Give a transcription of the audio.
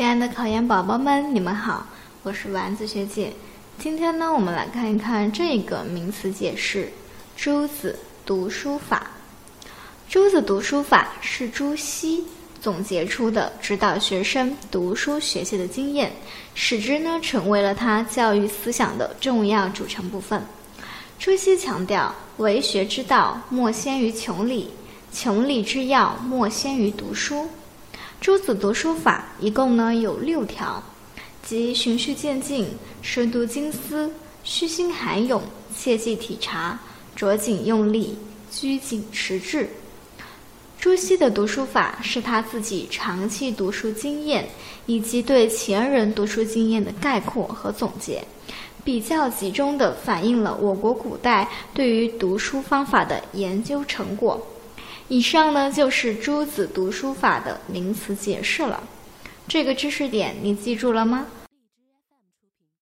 亲爱的考研宝宝们，你们好，我是丸子学姐。今天呢，我们来看一看这个名词解释：朱子读书法。朱子读书法是朱熹总结出的指导学生读书学习的经验，使之呢成为了他教育思想的重要组成部分。朱熹强调，为学之道，莫先于穷理；穷理之要，莫先于读书。朱子读书法一共呢有六条，即循序渐进、深度精思、虚心涵咏、切记体察、着紧用力、拘谨持志。朱熹的读书法是他自己长期读书经验以及对前人读书经验的概括和总结，比较集中地反映了我国古代对于读书方法的研究成果。以上呢就是朱子读书法的名词解释了，这个知识点你记住了吗？